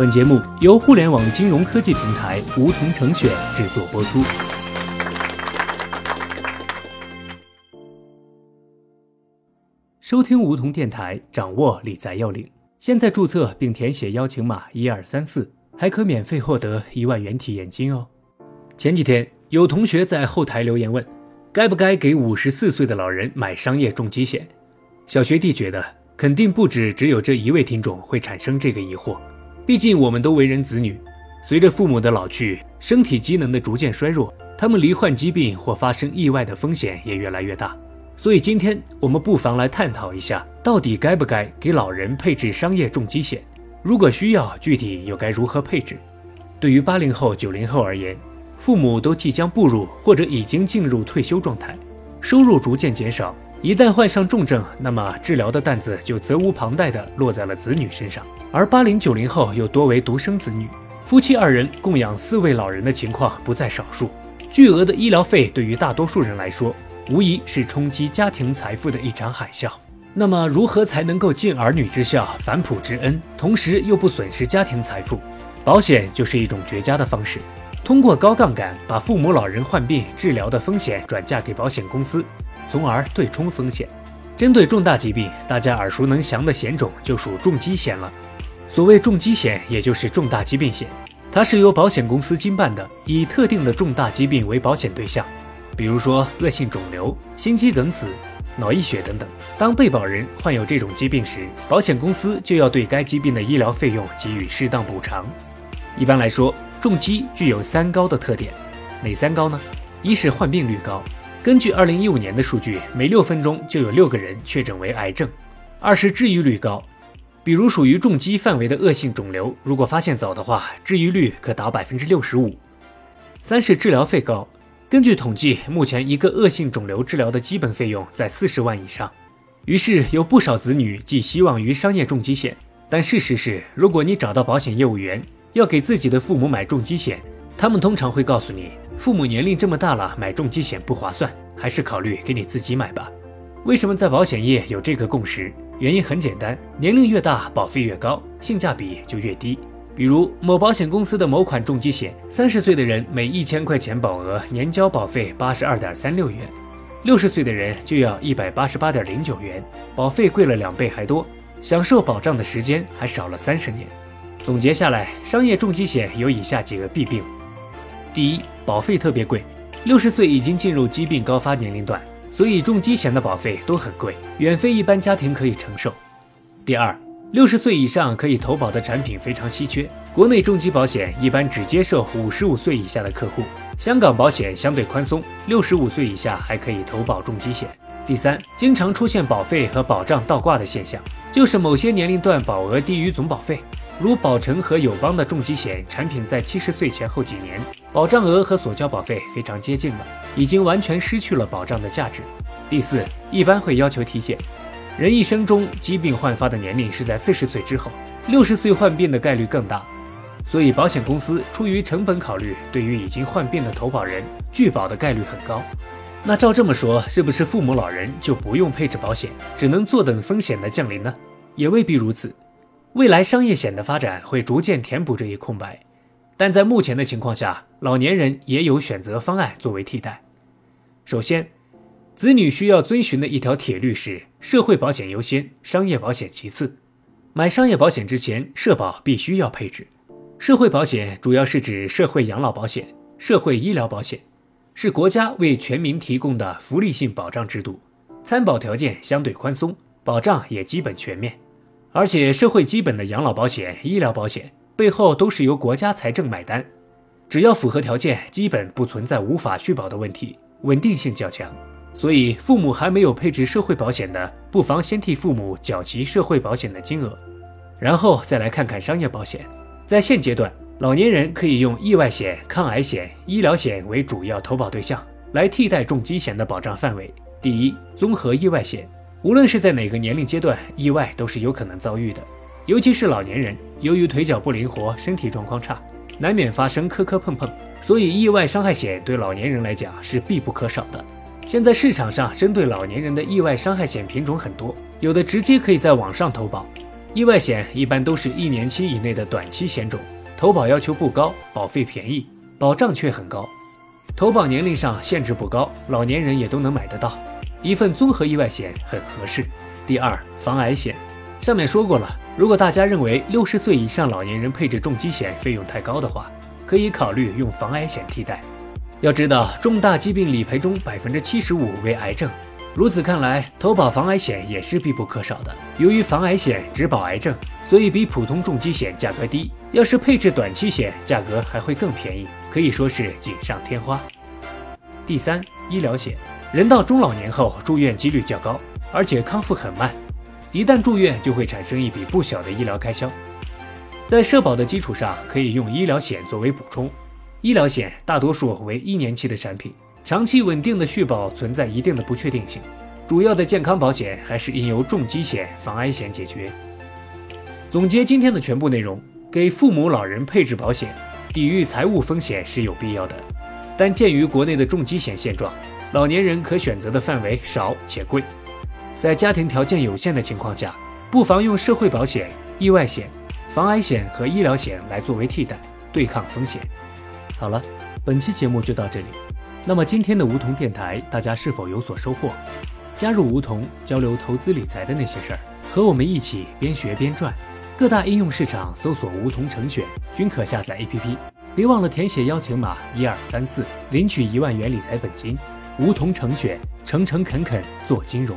本节目由互联网金融科技平台梧桐城选制作播出。收听梧桐电台，掌握理财要领。现在注册并填写邀请码一二三四，还可免费获得一万元体验金哦。前几天有同学在后台留言问，该不该给五十四岁的老人买商业重疾险？小学弟觉得肯定不止只有这一位听众会产生这个疑惑，毕竟我们都为人子女，随着父母的老去，身体机能的逐渐衰弱，他们罹患疾病或发生意外的风险也越来越大。所以今天我们不妨来探讨一下，到底该不该给老人配置商业重疾险？如果需要，具体又该如何配置？对于八零后、九零后而言，父母都即将步入或者已经进入退休状态，收入逐渐减少，一旦患上重症，那么治疗的担子就责无旁贷地落在了子女身上。而八零九零后又多为独生子女，夫妻二人供养四位老人的情况不在少数，巨额的医疗费对于大多数人来说。无疑是冲击家庭财富的一场海啸。那么，如何才能够尽儿女之孝、反哺之恩，同时又不损失家庭财富？保险就是一种绝佳的方式。通过高杠杆，把父母老人患病治疗的风险转嫁给保险公司，从而对冲风险。针对重大疾病，大家耳熟能详的险种就属重疾险了。所谓重疾险，也就是重大疾病险，它是由保险公司经办的，以特定的重大疾病为保险对象。比如说恶性肿瘤、心肌梗死、脑溢血等等。当被保人患有这种疾病时，保险公司就要对该疾病的医疗费用给予适当补偿。一般来说，重疾具有三高的特点，哪三高呢？一是患病率高，根据二零一五年的数据，每六分钟就有六个人确诊为癌症。二是治愈率高，比如属于重疾范围的恶性肿瘤，如果发现早的话，治愈率可达百分之六十五。三是治疗费高。根据统计，目前一个恶性肿瘤治疗的基本费用在四十万以上。于是有不少子女寄希望于商业重疾险，但事实是，如果你找到保险业务员要给自己的父母买重疾险，他们通常会告诉你，父母年龄这么大了，买重疾险不划算，还是考虑给你自己买吧。为什么在保险业有这个共识？原因很简单，年龄越大，保费越高，性价比就越低。比如某保险公司的某款重疾险，三十岁的人每一千块钱保额年交保费八十二点三六元，六十岁的人就要一百八十八点零九元，保费贵了两倍还多，享受保障的时间还少了三十年。总结下来，商业重疾险有以下几个弊病：第一，保费特别贵，六十岁已经进入疾病高发年龄段，所以重疾险的保费都很贵，远非一般家庭可以承受。第二，六十岁以上可以投保的产品非常稀缺，国内重疾保险一般只接受五十五岁以下的客户，香港保险相对宽松，六十五岁以下还可以投保重疾险。第三，经常出现保费和保障倒挂的现象，就是某些年龄段保额低于总保费，如保诚和友邦的重疾险产品在七十岁前后几年，保障额和所交保费非常接近了，已经完全失去了保障的价值。第四，一般会要求体检。人一生中疾病焕发的年龄是在四十岁之后，六十岁患病的概率更大，所以保险公司出于成本考虑，对于已经患病的投保人拒保的概率很高。那照这么说，是不是父母老人就不用配置保险，只能坐等风险的降临呢？也未必如此。未来商业险的发展会逐渐填补这一空白，但在目前的情况下，老年人也有选择方案作为替代。首先。子女需要遵循的一条铁律是：社会保险优先，商业保险其次。买商业保险之前，社保必须要配置。社会保险主要是指社会养老保险、社会医疗保险，是国家为全民提供的福利性保障制度，参保条件相对宽松，保障也基本全面。而且，社会基本的养老保险、医疗保险背后都是由国家财政买单，只要符合条件，基本不存在无法续保的问题，稳定性较强。所以，父母还没有配置社会保险的，不妨先替父母缴齐社会保险的金额，然后再来看看商业保险。在现阶段，老年人可以用意外险、抗癌险、医疗险为主要投保对象，来替代重疾险的保障范围。第一，综合意外险，无论是在哪个年龄阶段，意外都是有可能遭遇的，尤其是老年人，由于腿脚不灵活，身体状况差，难免发生磕磕碰碰，所以意外伤害险对老年人来讲是必不可少的。现在市场上针对老年人的意外伤害险品种很多，有的直接可以在网上投保，意外险一般都是一年期以内的短期险种，投保要求不高，保费便宜，保障却很高。投保年龄上限制不高，老年人也都能买得到，一份综合意外险很合适。第二，防癌险，上面说过了，如果大家认为六十岁以上老年人配置重疾险费用太高的话，可以考虑用防癌险替代。要知道，重大疾病理赔中百分之七十五为癌症，如此看来，投保防癌险也是必不可少的。由于防癌险只保癌症，所以比普通重疾险价格低。要是配置短期险，价格还会更便宜，可以说是锦上添花。第三，医疗险，人到中老年后住院几率较高，而且康复很慢，一旦住院就会产生一笔不小的医疗开销，在社保的基础上，可以用医疗险作为补充。医疗险大多数为一年期的产品，长期稳定的续保存在一定的不确定性。主要的健康保险还是应由重疾险、防癌险解决。总结今天的全部内容：给父母老人配置保险，抵御财务风险是有必要的。但鉴于国内的重疾险现状，老年人可选择的范围少且贵，在家庭条件有限的情况下，不妨用社会保险、意外险、防癌险和医疗险来作为替代，对抗风险。好了，本期节目就到这里。那么今天的梧桐电台，大家是否有所收获？加入梧桐，交流投资理财的那些事儿，和我们一起边学边赚。各大应用市场搜索“梧桐成选”，均可下载 APP。别忘了填写邀请码一二三四，领取一万元理财本金。梧桐成选，诚诚恳恳做金融。